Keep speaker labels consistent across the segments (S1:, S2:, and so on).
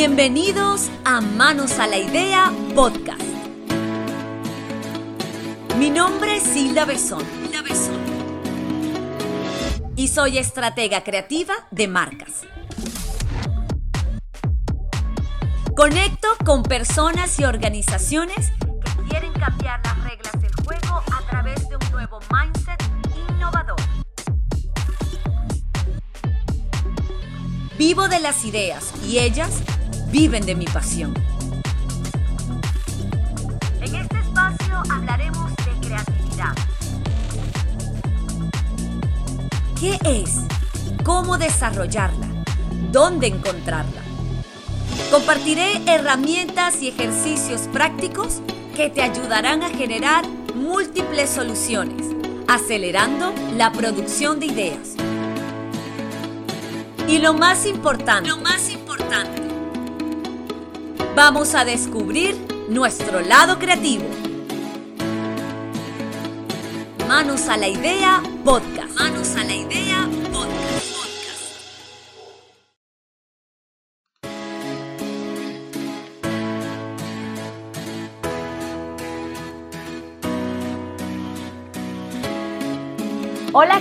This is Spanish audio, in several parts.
S1: Bienvenidos a Manos a la Idea Podcast. Mi nombre es Hilda Besón. Y soy estratega creativa de marcas. Conecto con personas y organizaciones que quieren cambiar las reglas del juego a través de un nuevo mindset innovador. Vivo de las ideas y ellas viven de mi pasión. En este espacio hablaremos de creatividad. ¿Qué es? ¿Cómo desarrollarla? ¿Dónde encontrarla? Compartiré herramientas y ejercicios prácticos que te ayudarán a generar múltiples soluciones, acelerando la producción de ideas. Y lo más importante, lo más importante, Vamos a descubrir nuestro lado creativo. Manos a la idea podcast. Manos a la idea podcast. Hola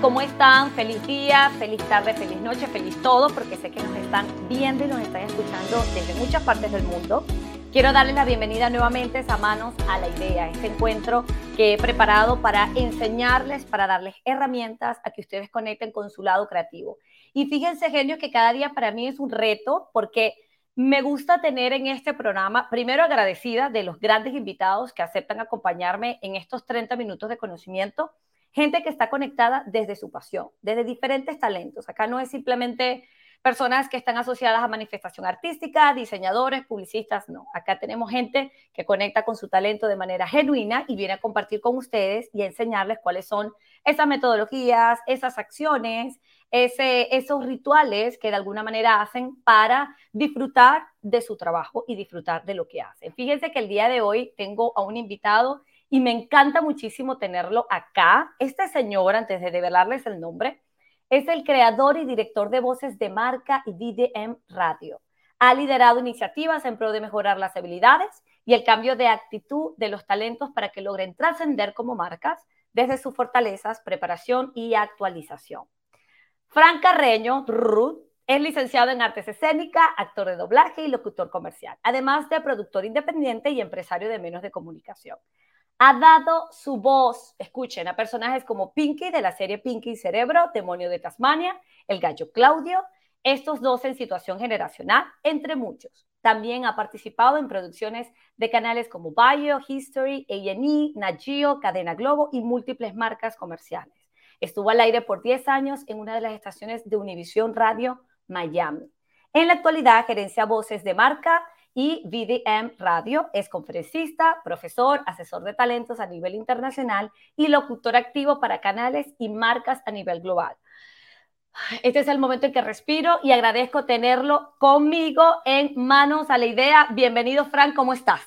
S1: ¿cómo están? Feliz día, feliz tarde, feliz noche, feliz todo, porque sé que nos están viendo y nos están escuchando desde muchas partes del mundo. Quiero darles la bienvenida nuevamente a Manos a la Idea, este encuentro que he preparado para enseñarles, para darles herramientas a que ustedes conecten con su lado creativo. Y fíjense, genios, que cada día para mí es un reto porque me gusta tener en este programa, primero agradecida de los grandes invitados que aceptan acompañarme en estos 30 minutos de conocimiento gente que está conectada desde su pasión, desde diferentes talentos. Acá no es simplemente personas que están asociadas a manifestación artística, diseñadores, publicistas, no. Acá tenemos gente que conecta con su talento de manera genuina y viene a compartir con ustedes y a enseñarles cuáles son esas metodologías, esas acciones, esos rituales que de alguna manera hacen para disfrutar de su trabajo y disfrutar de lo que hacen. Fíjense que el día de hoy tengo a un invitado y me encanta muchísimo tenerlo acá. Este señor, antes de develarles el nombre, es el creador y director de voces de marca y DDM Radio. Ha liderado iniciativas en pro de mejorar las habilidades y el cambio de actitud de los talentos para que logren trascender como marcas desde sus fortalezas, preparación y actualización. Fran Carreño, Ruth, es licenciado en artes escénicas, actor de doblaje y locutor comercial, además de productor independiente y empresario de medios de comunicación ha dado su voz, escuchen, a personajes como Pinky de la serie Pinky y Cerebro, Demonio de Tasmania, El Gallo Claudio, estos dos en situación generacional, entre muchos. También ha participado en producciones de canales como Bio, History, A&E, Nagio, Cadena Globo y múltiples marcas comerciales. Estuvo al aire por 10 años en una de las estaciones de Univision Radio Miami. En la actualidad gerencia voces de marca y VDM Radio. Es conferencista, profesor, asesor de talentos a nivel internacional y locutor activo para canales y marcas a nivel global. Este es el momento en que respiro y agradezco tenerlo conmigo en Manos a la Idea. Bienvenido, Frank, ¿cómo estás?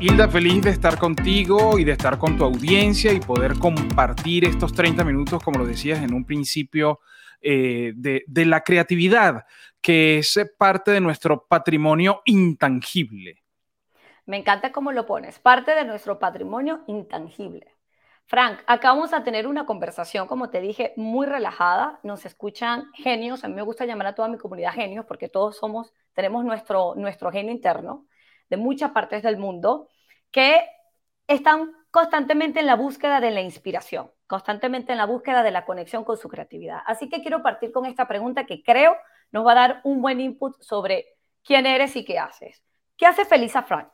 S2: Hilda, feliz de estar contigo y de estar con tu audiencia y poder compartir estos 30 minutos, como lo decías en un principio, eh, de, la creatividad, que es parte de nuestro patrimonio intangible.
S1: Me encanta cómo lo pones, parte de nuestro patrimonio intangible. Frank, acá vamos a tener una conversación, como te dije, muy relajada. Nos escuchan genios. A mí me gusta llamar a toda mi comunidad genios porque todos somos, tenemos nuestro, nuestro genio interno de muchas partes del mundo que están constantemente en la búsqueda de la inspiración, constantemente en la búsqueda de la conexión con su creatividad. Así que quiero partir con esta pregunta que creo nos va a dar un buen input sobre quién eres y qué haces. ¿Qué hace feliz a Frank?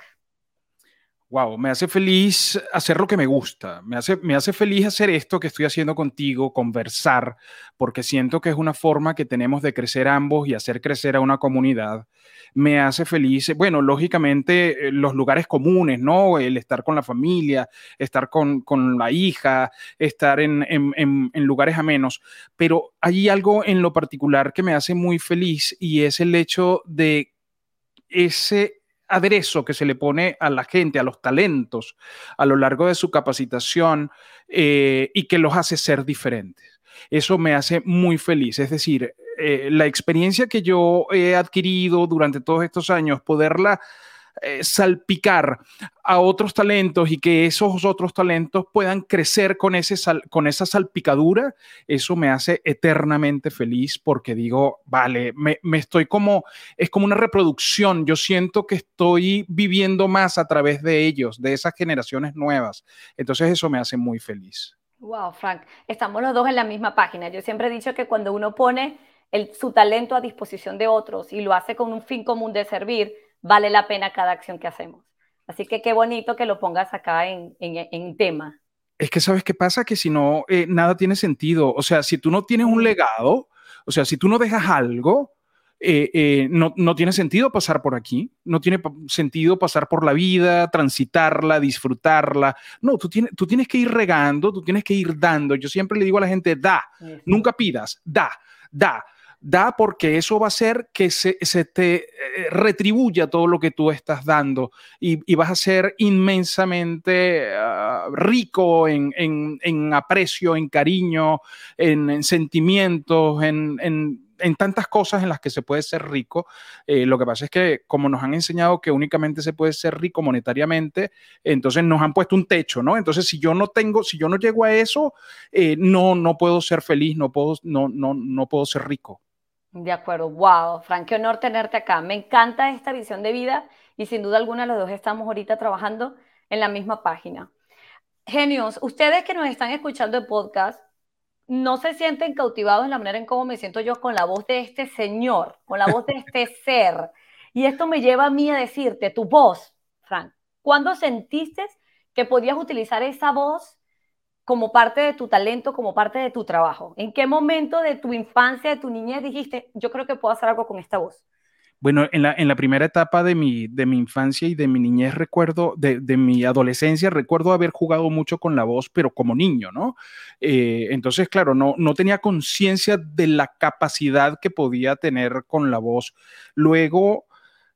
S2: Wow, me hace feliz hacer lo que me gusta. Me hace, me hace feliz hacer esto que estoy haciendo contigo, conversar, porque siento que es una forma que tenemos de crecer ambos y hacer crecer a una comunidad. Me hace feliz, bueno, lógicamente eh, los lugares comunes, ¿no? El estar con la familia, estar con, con la hija, estar en, en, en, en lugares amenos. Pero hay algo en lo particular que me hace muy feliz y es el hecho de ese aderezo que se le pone a la gente, a los talentos, a lo largo de su capacitación eh, y que los hace ser diferentes. Eso me hace muy feliz. Es decir, eh, la experiencia que yo he adquirido durante todos estos años, poderla eh, salpicar a otros talentos y que esos otros talentos puedan crecer con, ese con esa salpicadura, eso me hace eternamente feliz porque digo, vale, me, me, estoy como, es como una reproducción, yo siento que estoy viviendo más a través de ellos, de esas generaciones nuevas. Entonces eso me hace muy feliz.
S1: Wow, Frank, estamos los dos en la misma página. Yo siempre he dicho que cuando uno pone su talento a disposición de otros y lo hace con un fin común de servir, vale la pena cada acción que hacemos. Así que qué bonito que lo pongas acá en, en, tema.
S2: Es que sabes qué pasa, que si no, eh, nada tiene sentido. O sea, si tú no tienes un legado, o sea, si tú no dejas algo, eh, eh, no, no, tiene sentido pasar por aquí, no tiene sentido pasar por la vida, transitarla, disfrutarla. No, tú tienes, tú tienes que ir regando, tú tienes que ir dando. Yo siempre le digo a la gente, da, nunca pidas, da, da da porque eso va a hacer que se, te eh, retribuya todo lo que tú estás dando y, vas a ser inmensamente ah, rico en, aprecio, en cariño, en, sentimientos, en, tantas cosas en las que se puede ser rico. Eh, lo que pasa es que como nos han enseñado que únicamente se puede ser rico monetariamente, entonces nos han puesto un techo, ¿no? Entonces si yo no tengo, si yo no llego a eso, eh, no, no puedo ser feliz, no puedo, no, no, no puedo ser rico.
S1: De acuerdo, wow, Frank, qué honor tenerte acá. Me encanta esta visión de vida y sin duda alguna los dos estamos ahorita trabajando en la misma página. Genios, ustedes que nos están escuchando el podcast, no se sienten cautivados en la manera en cómo me siento yo con la voz de este señor, con la voz de este ser. Y esto me lleva a mí a decirte, tu voz, Frank, ¿cuándo sentiste que podías utilizar esa voz como parte de tu talento, como parte de tu trabajo? ¿En qué momento de tu infancia, de tu niñez dijiste, yo creo que puedo hacer algo con esta voz?
S2: Bueno, en la, en la primera etapa de mi, de mi infancia y de mi niñez, recuerdo, de, de mi adolescencia, recuerdo haber jugado mucho con la voz, pero como niño, ¿no? Eh, entonces, claro, no, no tenía conciencia de la capacidad que podía tener con la voz. Luego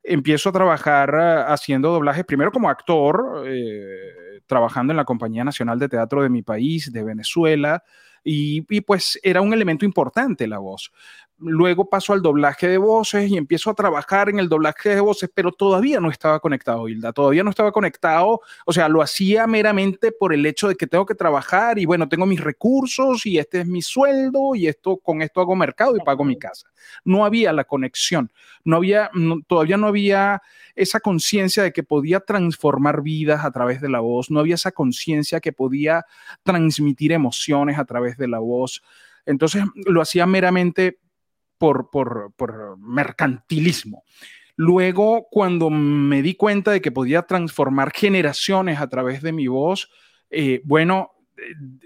S2: empiezo a trabajar ah, haciendo doblajes, primero como actor. Eh, trabajando en la Compañía Nacional de Teatro de mi país, de Venezuela, y, pues era un elemento importante la voz. Luego paso al doblaje de voces y empiezo a trabajar en el doblaje de voces, pero todavía no estaba conectado, Hilda, todavía no estaba conectado, o sea, lo hacía meramente por el hecho de que tengo que trabajar y bueno, tengo mis recursos y este es mi sueldo y esto con esto hago mercado y pago mi casa. No había la conexión, no había, todavía no había esa conciencia de que podía transformar vidas a través de la voz, no había esa conciencia que podía transmitir emociones a través de la voz. Entonces lo hacía meramente por, mercantilismo. Luego, cuando me di cuenta de que podía transformar generaciones a través de mi voz, eh, bueno,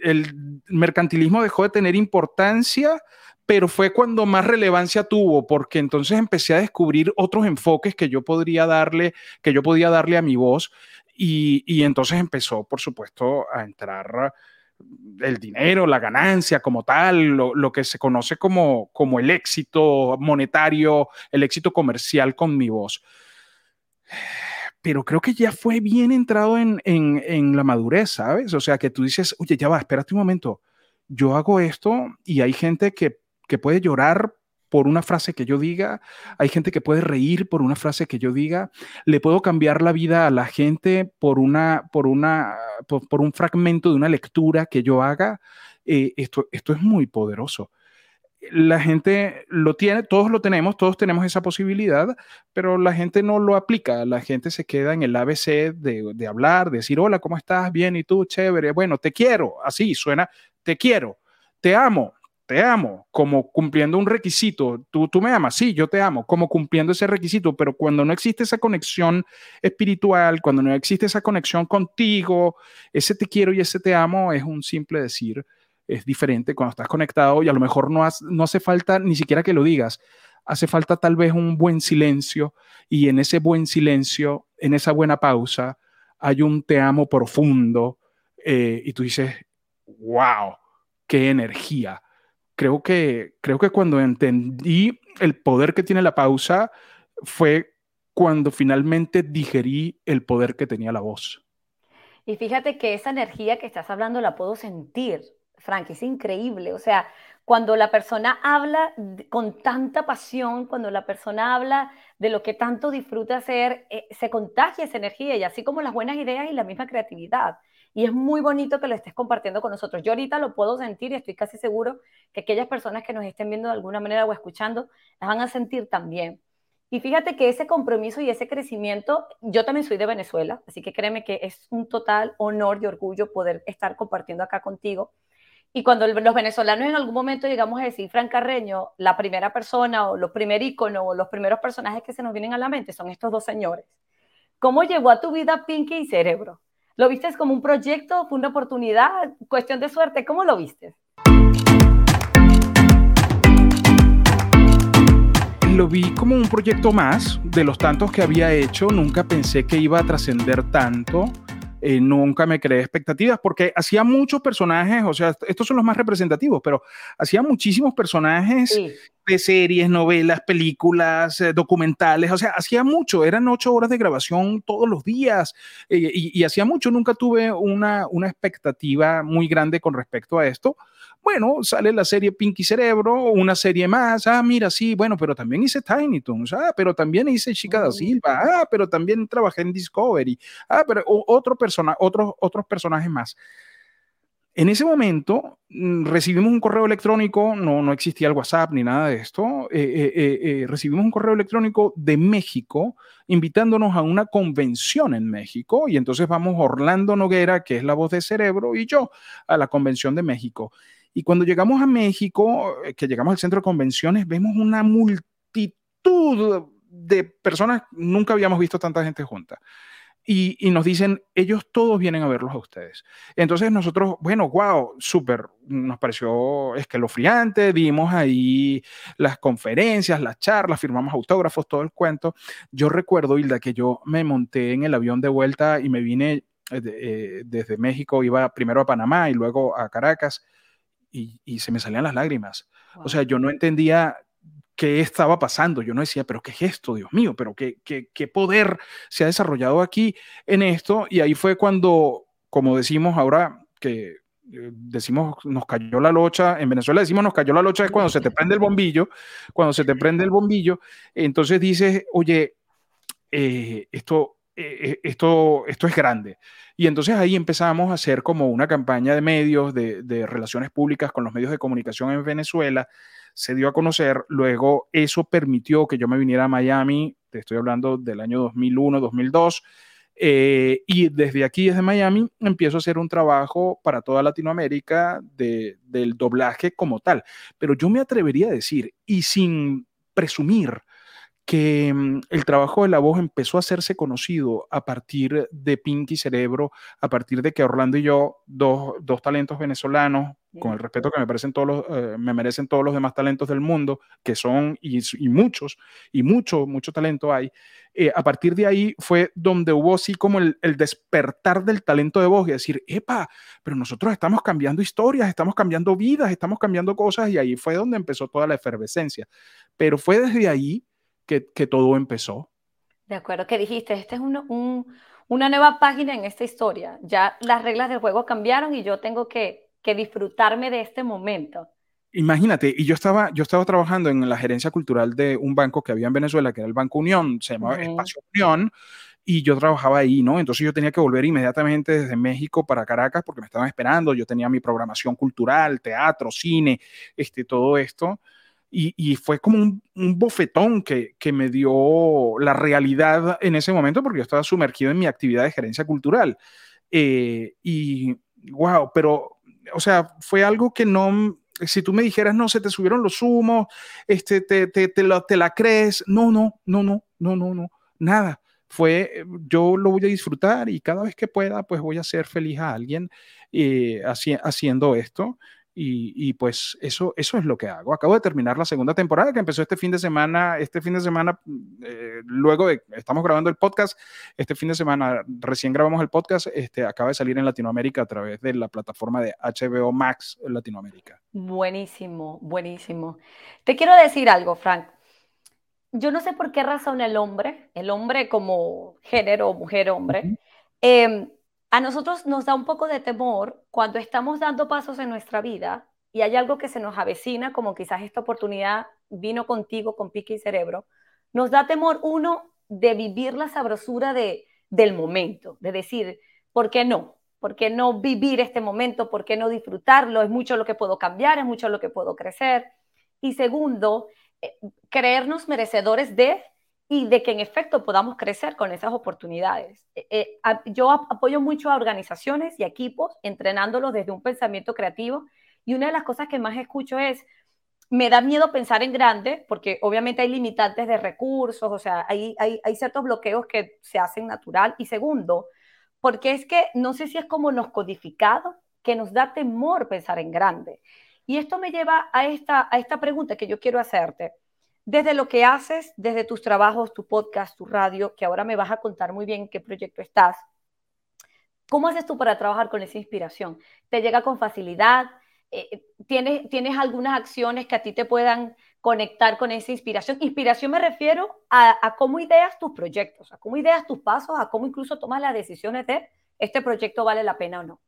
S2: el mercantilismo dejó de tener importancia, pero fue cuando más relevancia tuvo, porque entonces empecé a descubrir otros enfoques que yo podría darle, que yo podía darle a mi voz, y entonces empezó, por supuesto, a entrar el dinero, la ganancia como tal, lo, que se conoce como, como el éxito monetario, el éxito comercial con mi voz. Pero creo que ya fue bien entrado en, en la madurez, ¿sabes? O sea, que tú dices, oye, ya va, espérate un momento, yo hago esto y hay gente que, que puede llorar por una frase que yo diga, hay gente que puede reír por una frase que yo diga, le puedo cambiar la vida a la gente por, una, por, una, por, un fragmento de una lectura que yo haga. Eh, esto, esto es muy poderoso. La gente lo tiene, todos lo tenemos, todos tenemos esa posibilidad, pero la gente no lo aplica, la gente se queda en el ABC de, de hablar, de decir, hola, ¿cómo estás? Bien, ¿y tú? Chévere, bueno, te quiero, así suena, te quiero, te amo, te amo, como cumpliendo un requisito. Tú, tú me amas, sí, yo te amo, como cumpliendo ese requisito, pero cuando no existe esa conexión espiritual, cuando no existe esa conexión contigo, ese te quiero y ese te amo es un simple decir, es diferente cuando estás conectado y a lo mejor no, no hace falta ni siquiera que lo digas, hace falta tal vez un buen silencio y en ese buen silencio, en esa buena pausa, hay un te amo profundo eh, y tú dices, wow, qué energía creo que, creo que cuando entendí el poder que tiene la pausa fue cuando finalmente digerí el poder que tenía la voz.
S1: Y fíjate que esa energía que estás hablando la puedo sentir. Frank, es increíble. O sea, cuando la persona habla con tanta pasión, cuando la persona habla de lo que tanto disfruta hacer, eh, se contagia esa energía y así como las buenas ideas y la misma creatividad. Y es muy bonito que lo estés compartiendo con nosotros. Yo ahorita lo puedo sentir y estoy casi seguro que aquellas personas que nos estén viendo de alguna manera o escuchando las van a sentir también. Y fíjate que ese compromiso y ese crecimiento, yo también soy de Venezuela, así que créeme que es un total honor y orgullo poder estar compartiendo acá contigo. Y cuando los venezolanos en algún momento llegamos a decir Fran Carreño, la primera persona o los primer ícono o los primeros personajes que se nos vienen a la mente son estos dos señores. ¿Cómo llegó a tu vida Pinky y Cerebro? ¿Lo viste como un proyecto? ¿Fue una oportunidad? ¿Cuestión de suerte? ¿Cómo lo viste?
S2: lo vi como un proyecto más de los tantos que había hecho. Nunca pensé que iba a trascender tanto. Eh, nunca me creé expectativas porque hacía muchos personajes, o sea, estos son los más representativos, pero hacía muchísimos personajes de series, novelas, películas, eh, documentales, o sea, hacía mucho, eran ocho horas de grabación todos los días eh, y, y, hacía mucho, nunca tuve una, una expectativa muy grande con respecto a esto. Bueno, sale la serie Pinky Cerebro, una serie más. Ah, mira, sí, bueno, pero también hice Tiny Toons. Ah, pero también hice Chica da Silva. Ah, pero también trabajé en Discovery. Ah, pero otro persona, otros, otros personajes más. En ese momento mm, recibimos un correo electrónico, no, no existía el WhatsApp ni nada de esto, eh, eh, eh, recibimos un correo electrónico de México invitándonos a una convención en México y entonces vamos Orlando Noguera, que es la voz de Cerebro, y yo a la convención de México. Y cuando llegamos a México, eh, que llegamos al centro de convenciones, vemos una multitud de personas, nunca habíamos visto tanta gente junta. Y, y, nos dicen, ellos todos vienen a verlos a ustedes. Entonces nosotros, bueno, wow, súper, nos pareció escalofriante, vimos ahí las conferencias, las charlas, firmamos autógrafos, todo el cuento. Yo recuerdo, Hilda, que yo me monté en el avión de vuelta y me vine eh, eh, desde México, iba primero a Panamá y luego a Caracas y, se me salían las lágrimas. O sea, yo no entendía qué estaba pasando. Yo no decía, pero qué gesto, Dios mío, pero qué, qué, qué poder se ha desarrollado aquí en esto. Y ahí fue cuando, como decimos ahora, que eh, decimos nos cayó la locha, en Venezuela decimos nos cayó la locha es cuando se te prende el bombillo, cuando se te prende el bombillo, entonces dices, oye, eh, esto, eh, esto, esto es grande. Y entonces ahí empezamos a hacer como una campaña de medios, de, relaciones públicas con los medios de comunicación en Venezuela. Se dio a conocer, luego eso permitió que yo me viniera a Miami, te estoy hablando del año 2001, 2002. Eh, y desde aquí, desde Miami, empiezo a hacer un trabajo para toda Latinoamérica de, del doblaje como tal. Pero yo me atrevería a decir, y sin presumir, que mm, el trabajo de la voz empezó a hacerse conocido a partir de Pinky Cerebro, a partir de que Orlando y yo, dos, dos talentos venezolanos, con el respeto que me, parecen todos los, eh, me merecen todos los demás talentos del mundo, que son y, y muchos, y mucho, mucho talento hay, eh, a partir de ahí fue donde hubo así como el, el, despertar del talento de voz y decir, epa, pero nosotros estamos cambiando historias, estamos cambiando vidas, estamos cambiando cosas, y ahí fue donde empezó toda la efervescencia. Pero fue desde ahí que, todo empezó.
S1: De acuerdo, que dijiste, esta es una nueva página en esta historia. Ya las reglas del juego cambiaron y yo tengo que, disfrutarme de este momento.
S2: Imagínate, y yo estaba, yo estaba trabajando en la gerencia cultural de un banco que había en Venezuela, que era el Banco Unión, se llamaba Espacio Unión, y yo trabajaba ahí, ¿no? Entonces yo tenía que volver inmediatamente desde México para Caracas porque me estaban esperando, yo tenía mi programación cultural, teatro, cine, este, todo esto. Y, fue como un, bofetón que, me dio la realidad en ese momento porque yo estaba sumergido en mi actividad de gerencia cultural. Eh, y wow, pero, o sea, fue algo que no, si tú me dijeras, no, se te subieron los humos, este, te, te, te, te la crees, no, no, no, no, no, no, no, nada. Fue, yo lo voy a disfrutar y cada vez que pueda, pues voy a ser feliz a alguien eh, haciendo esto. Y, pues eso, eso es lo que hago. Acabo de terminar la segunda temporada que empezó este fin de semana. Este fin de semana, eh, luego de, estamos grabando el podcast, este fin de semana recién grabamos el podcast, este, acaba de salir en Latinoamérica a través de la plataforma de HBO Max en Latinoamérica.
S1: Buenísimo, buenísimo. Te quiero decir algo, Frank. Yo no sé por qué razón el hombre, el hombre como género, mujer, hombre, a nosotros nos da un poco de temor cuando estamos dando pasos en nuestra vida y hay algo que se nos avecina, como quizás esta oportunidad vino contigo con pique y cerebro, nos da temor uno de vivir la sabrosura de, del momento, de decir, ¿por qué no? ¿Por qué no vivir este momento? ¿Por qué no disfrutarlo? Es mucho lo que puedo cambiar, es mucho lo que puedo crecer. Y segundo, eh, creernos merecedores de y de que en efecto podamos crecer con esas oportunidades. Eh, eh, yo apoyo mucho a organizaciones y equipos entrenándolos desde un pensamiento creativo y una de las cosas que más escucho es, me da miedo pensar en grande porque obviamente hay limitantes de recursos, o sea, hay, hay, hay ciertos bloqueos que se hacen natural. Y segundo, porque es que no sé si es como nos codificado que nos da temor pensar en grande. Y esto me lleva a esta, a esta pregunta que yo quiero hacerte. Desde lo que haces, desde tus trabajos, tu podcast, tu radio, que ahora me vas a contar muy bien qué proyecto estás, ¿cómo haces tú para trabajar con esa inspiración? ¿Te llega con facilidad? Eh, ¿tienes, ¿Tienes algunas acciones que a ti te puedan conectar con esa inspiración? Inspiración me refiero a, a cómo ideas tus proyectos, a cómo ideas tus pasos, a cómo incluso tomas las decisiones de este proyecto vale la pena o no.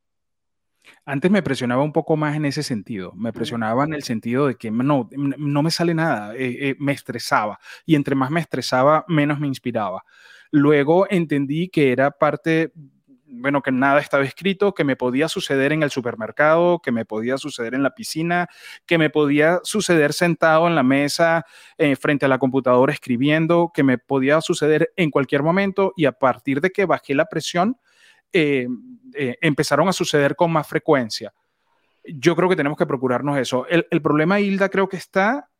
S2: Antes me presionaba un poco más en ese sentido, me presionaba en el sentido de que no, no me sale nada, eh, eh, me estresaba y entre más me estresaba, menos me inspiraba. Luego entendí que era parte, bueno, que nada estaba escrito, que me podía suceder en el supermercado, que me podía suceder en la piscina, que me podía suceder sentado en la mesa eh, frente a la computadora escribiendo, que me podía suceder en cualquier momento y a partir de que bajé la presión, eh, eh, empezaron a suceder con más frecuencia. Yo creo que tenemos que procurarnos eso. El, el problema, Hilda, creo que está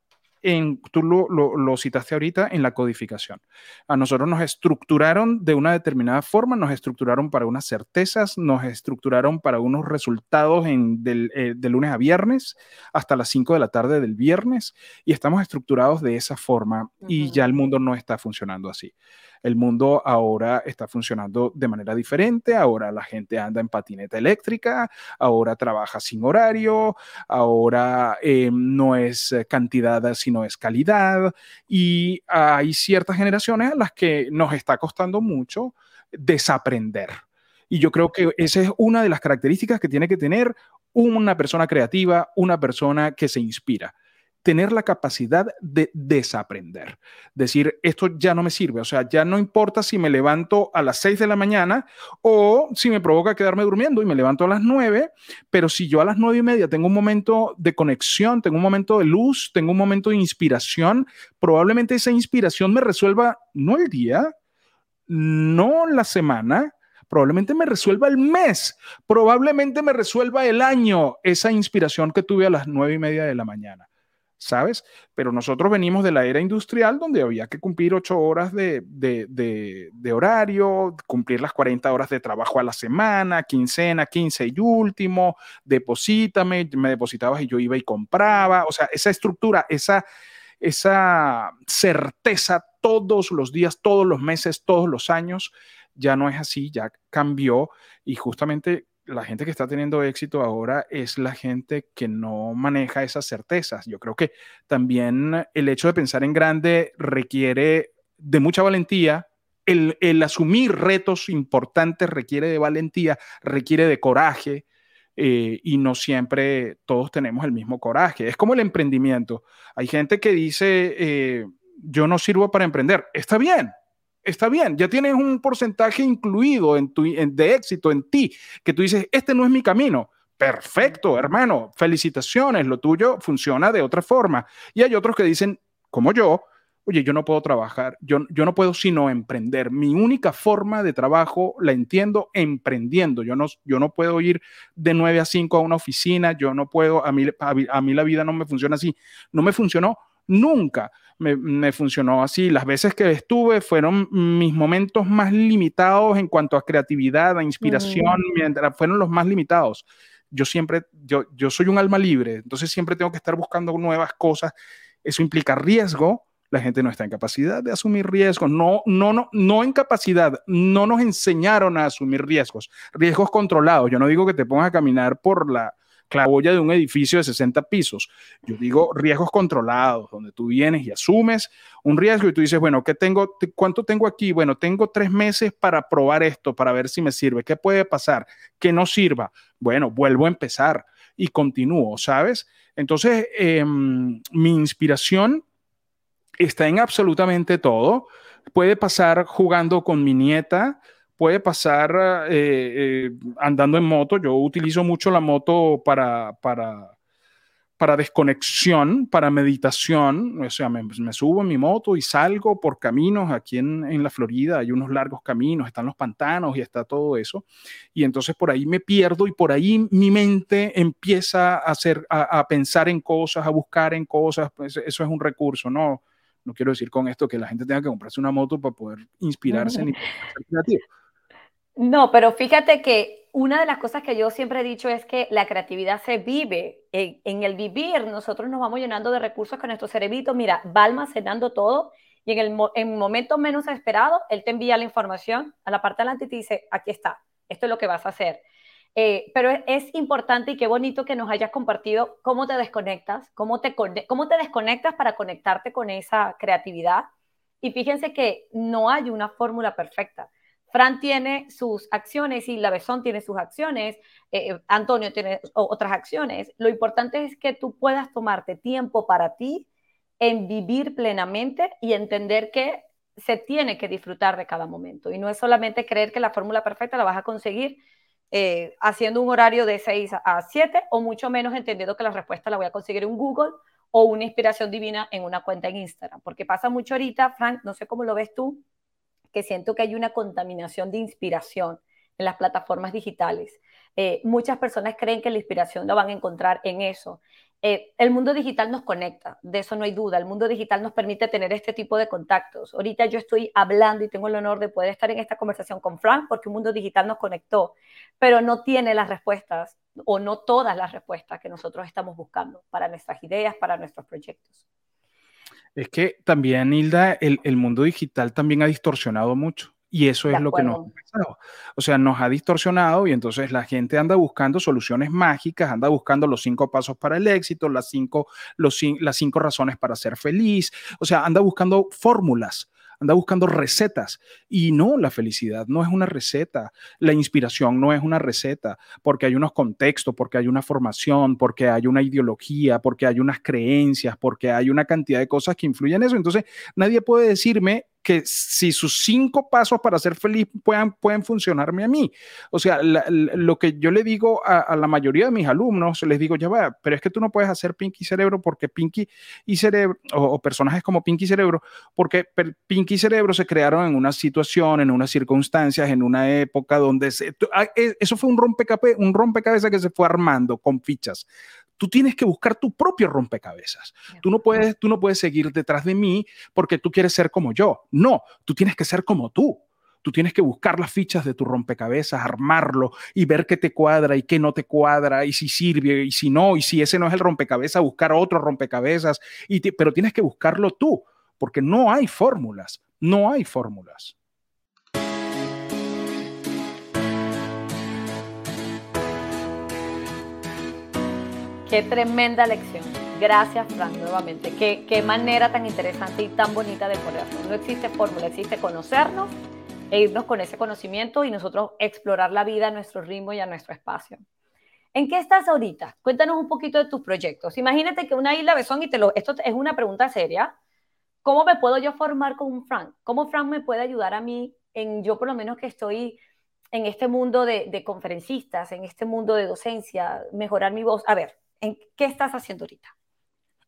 S2: en, tú lo, lo, citaste ahorita, en la codificación. A nosotros nos estructuraron de una determinada forma, nos estructuraron para unas certezas, nos estructuraron para unos resultados en, del, eh, de lunes a viernes hasta las 5 de la tarde del viernes y estamos estructurados de esa forma y ya el mundo no está funcionando así. El mundo ahora está funcionando de manera diferente, ahora la gente anda en patineta eléctrica, ahora trabaja sin horario, ahora eh, no es cantidad, sino es calidad, y hay ciertas generaciones a las que nos está costando mucho desaprender. Y yo creo que esa es una de las características que tiene que tener una persona creativa, una persona que se inspira tener la capacidad de desaprender. Decir, esto ya no me sirve, o sea, ya no importa si me levanto a las 6 de la mañana o si me provoca quedarme durmiendo y me levanto a las 9, pero si yo a las 9 y media tengo un momento de conexión, tengo un momento de luz, tengo un momento de inspiración, probablemente esa inspiración me resuelva no el día, no la semana, probablemente me resuelva el mes, probablemente me resuelva el año, esa inspiración que tuve a las nueve y media de la mañana. ¿Sabes? Pero nosotros venimos de la era industrial donde había que cumplir ocho horas de, horario, cumplir las 40 horas de trabajo a la semana, quincena, quince y último, deposítame, me depositabas y yo iba y compraba, o sea, esa estructura, esa, esa certeza todos los días, todos los meses, todos los años, ya no es así, ya cambió y justamente la gente que está teniendo éxito ahora es la gente que no maneja esas certezas. Yo creo que también el hecho de pensar en grande requiere de mucha valentía. El, asumir retos importantes requiere de valentía, requiere de coraje, eh, y no siempre todos tenemos el mismo coraje. Es como el emprendimiento. Hay gente que dice, eh, yo no sirvo para emprender. Está bien, está bien, ya tienes un porcentaje incluido en tu, de éxito en ti, que tú dices, este no es mi camino. Perfecto, hermano, felicitaciones, lo tuyo funciona de otra forma. Y hay otros que dicen, como yo, oye, yo no puedo trabajar, yo, yo no puedo sino emprender. Mi única forma de trabajo la entiendo emprendiendo. Yo no, yo no puedo ir de 9 a 5 a una oficina, yo no puedo, a mí, a mí la vida no me funciona así. No me funcionó nunca me, funcionó así. Las veces que estuve fueron mis momentos más limitados en cuanto a creatividad, a inspiración, mientras fueron los más limitados. Yo siempre, yo, yo soy un alma libre, entonces siempre tengo que estar buscando nuevas cosas. Eso implica riesgo. La gente no está en capacidad de asumir riesgos. No, no, no, no en capacidad. No nos enseñaron a asumir riesgos. Riesgos controlados. Yo no digo que te pongas a caminar por la, clavoya de un edificio de 60 pisos. Yo digo riesgos controlados, donde tú vienes y asumes un riesgo y tú dices, bueno, ¿qué tengo, ¿cuánto tengo aquí? Bueno, tengo tres meses para probar esto, para ver si me sirve. ¿Qué puede pasar? Que no sirva. Bueno, vuelvo a empezar y continúo, ¿sabes? Entonces, em, mi inspiración está en absolutamente todo. Puede pasar jugando con mi nieta, puede pasar eh, eh, andando en moto. Yo utilizo mucho la moto para, para, para desconexión, para meditación. O sea, me, subo en mi moto y salgo por caminos. Aquí en, en, la Florida hay unos largos caminos, están los pantanos y está todo eso. Y entonces por ahí me pierdo y por ahí mi mente empieza a, hacer, a, pensar en cosas, a buscar en cosas. Pues eso es un recurso, ¿no? No quiero decir con esto que la gente tenga que comprarse una moto para poder inspirarse ni ser creativo.
S1: No, pero fíjate que una de las cosas que yo siempre he dicho es que la creatividad se vive. En, el vivir, nosotros nos vamos llenando de recursos que nuestro cerebrito, mira, va almacenando todo y en el en momento menos esperado, él te envía la información a la parte de adelante y te dice, aquí está, esto es lo que vas a hacer. Eh, pero es, importante y qué bonito que nos hayas compartido cómo te desconectas, cómo te, cómo te desconectas para conectarte con esa creatividad. Y fíjense que no hay una fórmula perfecta. Fran tiene sus acciones y la Besón tiene sus acciones, eh, eh, Antonio tiene otras acciones. Lo importante es que tú puedas tomarte tiempo para ti en vivir plenamente y entender que se tiene que disfrutar de cada momento. Y no es solamente creer que la fórmula perfecta la vas a conseguir eh, haciendo un horario de 6 a 7 o mucho menos entendiendo que la respuesta la voy a conseguir en Google o una inspiración divina en una cuenta en Instagram. Porque pasa mucho ahorita, Frank, no sé cómo lo ves tú, que siento que hay una contaminación de inspiración en las plataformas digitales. Eh, muchas personas creen que la inspiración la van a encontrar en eso. Eh, el mundo digital nos conecta, de eso no hay duda. El mundo digital nos permite tener este tipo de contactos. Ahorita yo estoy hablando y tengo el honor de poder estar en esta conversación con Frank porque un mundo digital nos conectó, pero no tiene las respuestas o no todas las respuestas que nosotros estamos buscando para nuestras ideas, para nuestros proyectos.
S2: Es que también, Hilda, el, el mundo digital también ha distorsionado mucho. Y eso es lo que nos ha pasado. O sea, nos ha distorsionado y entonces la gente anda buscando soluciones mágicas, anda buscando los cinco pasos para el éxito, las cinco, los, las cinco razones para ser feliz. O sea, anda buscando fórmulas anda buscando recetas. Y no, la felicidad no es una receta, la inspiración no es una receta, porque hay unos contextos, porque hay una formación, porque hay una ideología, porque hay unas creencias, porque hay una cantidad de cosas que influyen en eso. Entonces, nadie puede decirme que si sus cinco pasos para ser feliz puedan, pueden funcionarme a mí. O sea, lo que yo le digo a, la mayoría de mis alumnos, les digo, ya va, pero es que tú no puedes hacer Pinky Cerebro porque Pinky y Cerebro, o, personajes como Pinky Cerebro, porque Pinky Cerebro se crearon en una situación, en unas circunstancias, en una época donde ah, e, eso fue un rompecabezas, un rompecabezas que se fue armando con fichas tú tienes que buscar tu propio rompecabezas. Tú no puedes, tú no puedes seguir detrás de mí porque tú quieres ser como yo. No, tú tienes que ser como tú. Tú tienes que buscar las fichas de tu rompecabezas, armarlo y ver qué te cuadra y qué no te cuadra y si sirve y si no, y si ese no es el rompecabezas, buscar otro rompecabezas, y pero tienes que buscarlo tú, porque no hay fórmulas, no hay fórmulas.
S1: Qué tremenda lección. Gracias, Fran, nuevamente. Qué, qué manera tan interesante y tan bonita de ponerlo. No existe fórmula, existe conocernos e irnos con ese conocimiento y nosotros explorar la vida a nuestro ritmo y a nuestro espacio. ¿En qué estás ahorita? Cuéntanos un poquito de tus proyectos. Imagínate que una isla besón y te lo, esto es una pregunta seria. ¿Cómo me puedo yo formar con un Frank? ¿Cómo Frank me puede ayudar a mí en yo por lo menos que estoy en este mundo de, de conferencistas, en este mundo de docencia, mejorar mi voz? A ver, ¿En qué estás haciendo ahorita?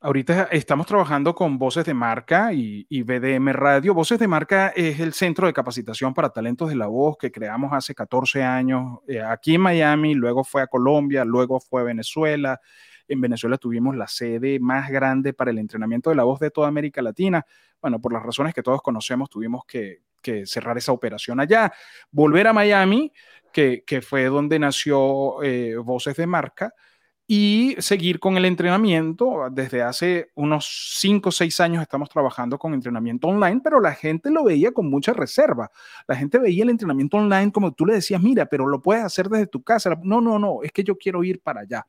S2: Ahorita estamos trabajando con Voces de Marca y, BDM Radio. Voces de Marca es el centro de capacitación para talentos de la voz que creamos hace 14 años eh, aquí en Miami, luego fue a Colombia, luego fue a Venezuela. En Venezuela tuvimos la sede más grande para el entrenamiento de la voz de toda América Latina. Bueno, por las razones que todos conocemos, tuvimos que, cerrar esa operación allá. Volver a Miami, que, fue donde nació eh, Voces de Marca y seguir con el entrenamiento. Desde hace unos 5 o 6 años estamos trabajando con entrenamiento online, pero la gente lo veía con mucha reserva. La gente veía el entrenamiento online como tú le decías, mira, pero lo puedes hacer desde tu casa. No, no, no, es que yo quiero ir para allá.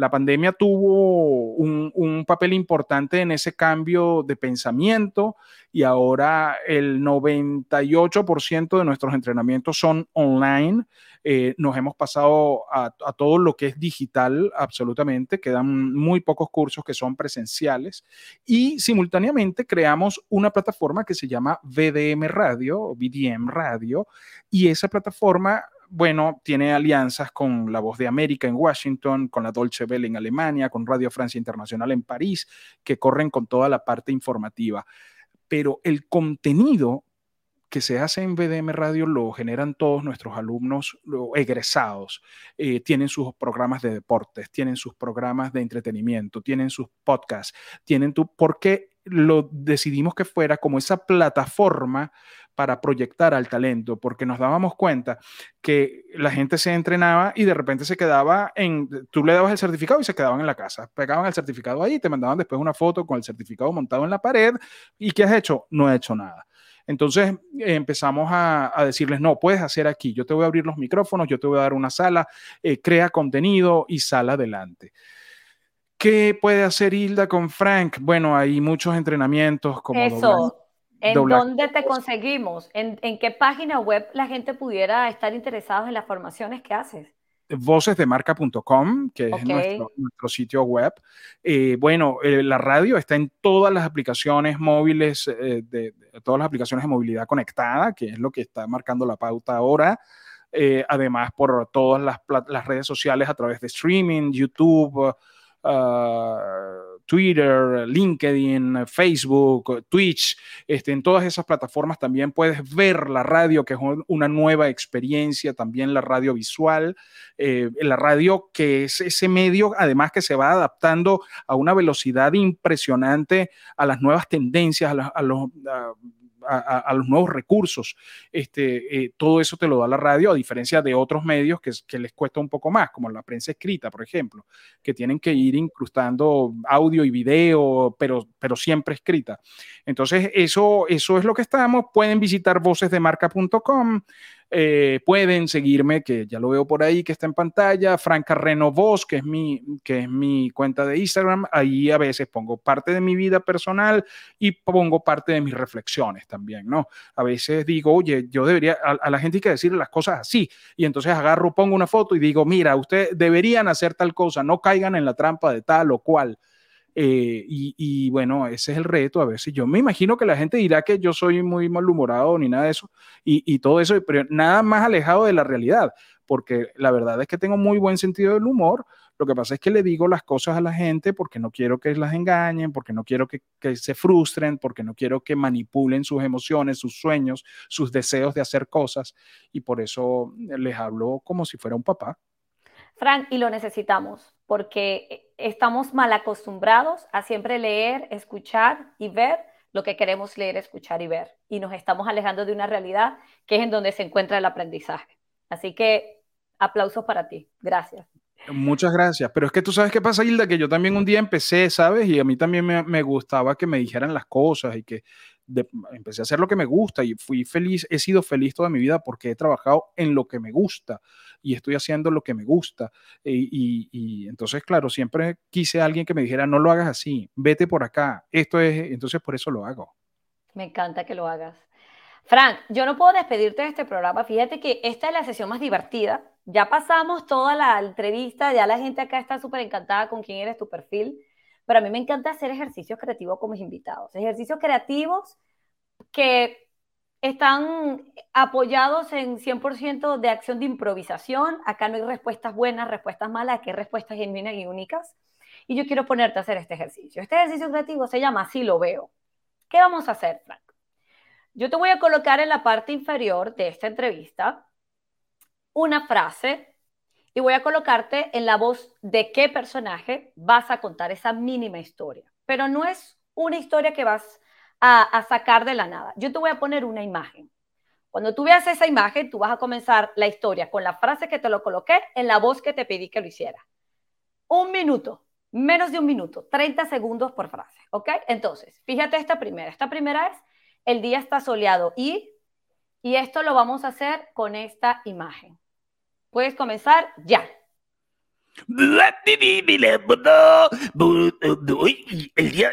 S2: La pandemia tuvo un, papel importante en ese cambio de pensamiento y ahora el 98% de nuestros entrenamientos son online. Eh, nos hemos pasado a, todo lo que es digital absolutamente, quedan muy pocos cursos que son presenciales y simultáneamente creamos una plataforma que se llama VDM Radio, VDM Radio, y esa plataforma bueno, tiene alianzas con La Voz de América en Washington, con la Dolce Welle en Alemania, con Radio Francia Internacional en París, que corren con toda la parte informativa. Pero el contenido que se hace en VDM Radio lo generan todos nuestros alumnos egresados. Eh, tienen sus programas de deportes, tienen sus programas de entretenimiento, tienen sus podcasts, tienen tu... porque lo decidimos que fuera como esa plataforma para proyectar al talento, porque nos dábamos cuenta que la gente se entrenaba y de repente se quedaba en, tú le dabas el certificado y se quedaban en la casa, pegaban el certificado ahí, te mandaban después una foto con el certificado montado en la pared y ¿qué has hecho? No he hecho nada. Entonces empezamos a, decirles, no, puedes hacer aquí, yo te voy a abrir los micrófonos, yo te voy a dar una sala, eh, crea contenido y sal adelante. ¿Qué puede hacer Hilda con Frank? Bueno, hay muchos entrenamientos como...
S1: Eso, ¿en dónde te conseguimos? ¿En, ¿En qué página web la gente pudiera estar interesada en las formaciones que haces?
S2: vocesdemarca.com, que es nuestro, sitio web. Eh, bueno, eh, la radio está en todas las aplicaciones móviles, eh, de, todas las aplicaciones de movilidad conectada, que es lo que está marcando la pauta ahora. además, por todas las, las, redes sociales a través de streaming, YouTube, uh, Twitter, LinkedIn, Facebook, Twitch, este, en todas esas plataformas también puedes ver la radio, que es una nueva experiencia, también la radio visual, eh, la radio que es ese medio, además que se va adaptando a una velocidad impresionante a las nuevas tendencias, a, los a, los nuevos recursos. Este, eh, todo eso te lo da la radio, a diferencia de otros medios que, que, les cuesta un poco más, como la prensa escrita, por ejemplo, que tienen que ir incrustando audio y video, pero, pero siempre escrita. Entonces, eso, eso es lo que estamos. Pueden visitar vocesdemarca.com. Eh, pueden seguirme, que ya lo veo por ahí, que está en pantalla, Frank Carreno Voz, que es, mi, que es mi cuenta de Instagram. Ahí a veces pongo parte de mi vida personal y pongo parte de mis reflexiones también, ¿no? A veces digo, oye, yo debería, a, la gente hay que decirle las cosas así. Y entonces agarro, pongo una foto y digo, mira, ustedes deberían hacer tal cosa, no caigan en la trampa de tal o cual. Eh, y, bueno, ese es el reto a veces. Yo me imagino que la gente dirá que yo soy muy malhumorado ni nada de eso y, todo eso, pero nada más alejado de la realidad, porque la verdad es que tengo muy buen sentido del humor. Lo que pasa es que le digo las cosas a la gente porque no quiero que las engañen, porque no quiero que, que se frustren, porque no quiero que manipulen sus emociones, sus sueños, sus deseos de hacer cosas. Y por eso les hablo como si fuera un papá.
S1: Frank, y lo necesitamos porque estamos mal acostumbrados a siempre leer, escuchar y ver lo que queremos leer, escuchar y ver. Y nos estamos alejando de una realidad que es en donde se encuentra el aprendizaje. Así que aplausos para ti. Gracias.
S2: Muchas gracias. Pero es que tú sabes qué pasa, Hilda, que yo también un día empecé, ¿sabes? Y a mí también me, me gustaba que me dijeran las cosas y que empecé a hacer lo que me gusta y fui feliz, he sido feliz toda mi vida porque he trabajado en lo que me gusta y estoy haciendo lo que me gusta. Y, entonces, claro, siempre quise a alguien que me dijera, no lo hagas así, vete por acá, esto es, entonces por eso lo hago.
S1: Me encanta que lo hagas. Frank, yo no puedo despedirte de este programa. Fíjate que esta es la sesión más divertida. Ya pasamos toda la entrevista, ya la gente acá está súper encantada con quién eres tu perfil pero a mí me encanta hacer ejercicios creativos con mis invitados, ejercicios creativos que están apoyados en 100% de acción de improvisación. Acá no hay respuestas buenas, respuestas malas, aquí hay respuestas genuinas y únicas. Y yo quiero ponerte a hacer este ejercicio. Este ejercicio creativo se llama Así lo veo. ¿Qué vamos a hacer, Frank? Yo te voy a colocar en la parte inferior de esta entrevista una frase y voy a colocarte en la voz de qué personaje vas a contar esa mínima historia. Pero no es una historia que vas a, sacar de la nada. Yo te voy a poner una imagen. Cuando tú veas esa imagen, tú vas a comenzar la historia con la frase que te lo coloqué en la voz que te pedí que lo hiciera. Un minuto, menos de un minuto, 30 segundos por frase, ¿ok? Entonces, fíjate esta primera. Esta primera es, el día está soleado y, y esto lo vamos a hacer con esta imagen. Puedes comenzar ya.
S3: El día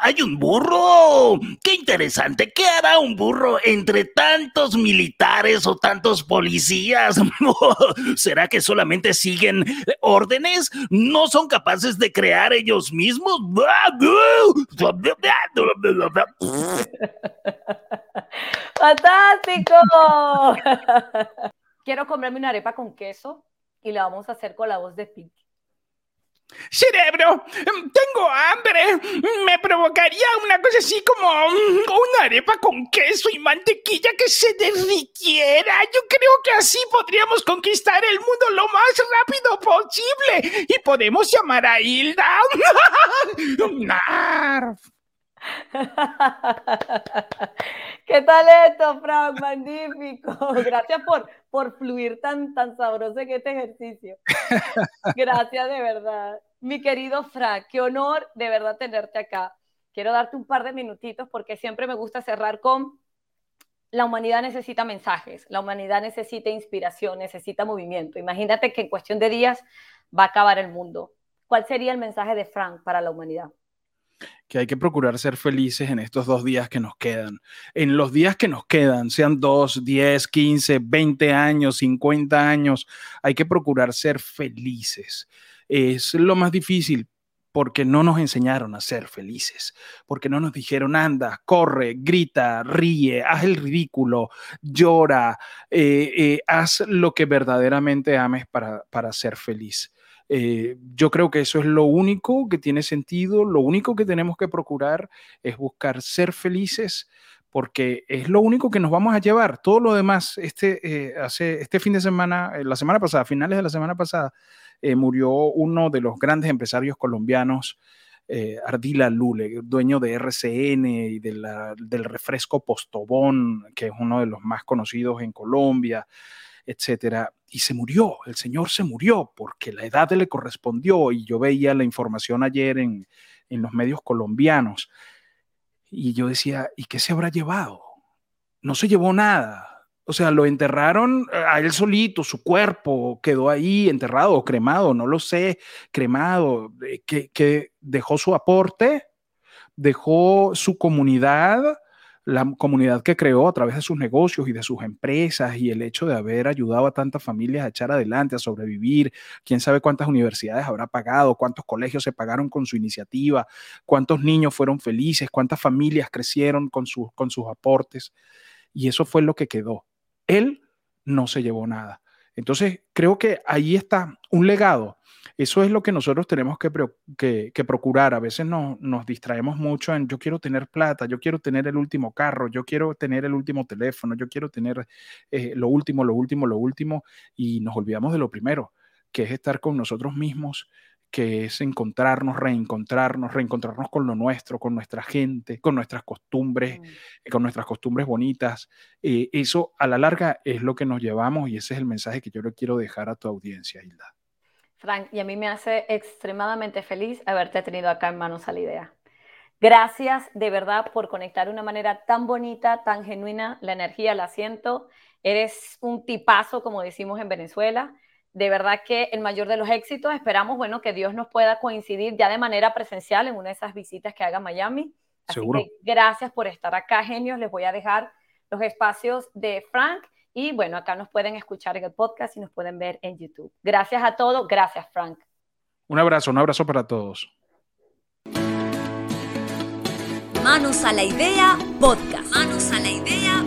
S3: hay un burro. Qué interesante. ¿Qué hará un burro entre tantos militares o tantos policías? ¿Será que solamente siguen órdenes? ¿No son capaces de crear ellos mismos?
S1: ¡Fantástico! Quiero comerme una arepa con queso y la vamos a hacer con la voz de Pinky.
S2: Cerebro, tengo hambre. Me provocaría una cosa así como una arepa con queso y mantequilla que se derritiera. Yo creo que así podríamos conquistar el mundo lo más rápido posible. Y podemos llamar a Hilda.
S1: ¿Qué tal esto, Frank? Magnífico. Gracias por, por fluir tan, tan sabroso en este ejercicio. Gracias de verdad. Mi querido Frank, qué honor de verdad tenerte acá. Quiero darte un par de minutitos porque siempre me gusta cerrar con la humanidad necesita mensajes, la humanidad necesita inspiración, necesita movimiento. Imagínate que en cuestión de días va a acabar el mundo. ¿Cuál sería el mensaje de Frank para la humanidad?
S2: Que hay que procurar ser felices en estos dos días que nos quedan. En los días que nos quedan, sean dos, diez, quince, veinte años, cincuenta años, hay que procurar ser felices. Es lo más difícil porque no nos enseñaron a ser felices, porque no nos dijeron, anda, corre, grita, ríe, haz el ridículo, llora, eh, eh, haz lo que verdaderamente ames para, para ser feliz. Eh, yo creo que eso es lo único que tiene sentido, lo único que tenemos que procurar es buscar ser felices porque es lo único que nos vamos a llevar. Todo lo demás, este, eh, hace, este fin de semana, eh, la semana pasada, finales de la semana pasada, murió uno de los grandes empresarios colombianos, Ardila Lule, dueño de RCN y del refresco Postobón, que es uno de los más conocidos en Colombia etcétera. Y se murió, el señor se murió porque la edad le correspondió y yo veía la información ayer en, los medios colombianos y yo decía, ¿y qué se habrá llevado? No se llevó nada. O sea, lo enterraron a él solito, su cuerpo quedó ahí enterrado cremado, no lo sé, cremado, eh, que, que dejó su aporte, dejó su comunidad, la comunidad que creó a través de sus negocios y de sus empresas y el hecho de haber ayudado a tantas familias a echar adelante, a sobrevivir, quién sabe cuántas universidades habrá pagado, cuántos colegios se pagaron con su iniciativa, cuántos niños fueron felices, cuántas familias crecieron con, con sus aportes. Y eso fue lo que quedó. Él no se llevó nada. Entonces, creo que ahí está un legado eso es lo que nosotros tenemos que, procurar. A veces nos distraemos mucho en yo quiero tener plata, yo quiero tener el último carro, yo quiero tener el último teléfono, yo quiero tener eh, lo último, lo último, lo último, y nos olvidamos de lo primero, que es estar con nosotros mismos, que es encontrarnos, reencontrarnos, reencontrarnos con lo nuestro, con nuestra gente, con nuestras costumbres, mm. con nuestras costumbres bonitas. Eh, eso a la larga es lo que nos llevamos y ese es el mensaje que yo le quiero dejar a tu audiencia, Hilda.
S1: Frank, y a mí me hace extremadamente feliz haberte tenido acá en Manos a la Idea. Gracias de verdad por conectar de una manera tan bonita, tan genuina. La energía la siento. Eres un tipazo, como decimos en Venezuela. De verdad que el mayor de los éxitos. Esperamos, bueno, que Dios nos pueda coincidir ya de manera presencial en una de esas visitas que haga a Miami.
S2: Seguro.
S1: gracias por estar acá, genios. Les voy a dejar los espacios de Frank y bueno, acá nos pueden escuchar en el podcast y nos pueden ver en YouTube. Gracias a todos. Gracias, Frank.
S2: Un abrazo, un abrazo para todos.
S4: Manos a la idea, podcast. Manos a la idea,